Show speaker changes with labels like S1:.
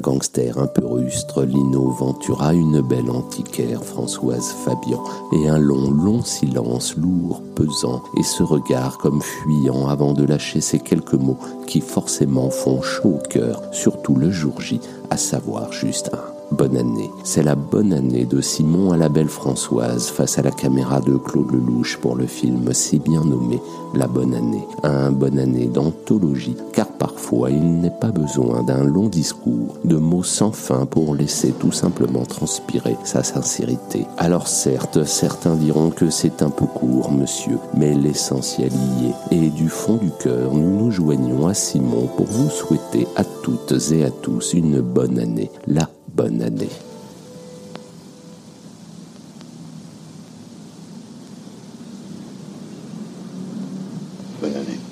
S1: gangster un peu rustre, Lino Ventura, une belle antiquaire, Françoise Fabian, et un long, long silence, lourd, pesant, et ce regard comme fuyant avant de lâcher ces quelques mots qui forcément font chaud au cœur, surtout le jour J, à savoir juste un bonne année. C'est la bonne année de Simon à la belle Françoise face à la caméra de Claude Lelouch pour le film si bien nommé La bonne année. Un bonne année d'anthologie, car parfois il n'est pas besoin d'un long discours, de mots sans fin pour laisser tout simplement transpirer sa sincérité. Alors certes, certains diront que c'est un peu court, monsieur, mais l'essentiel y est. Et du fond du cœur, nous nous joignons à Simon pour vous souhaiter à toutes et à tous une bonne année. La bonne année.
S2: Bonne année.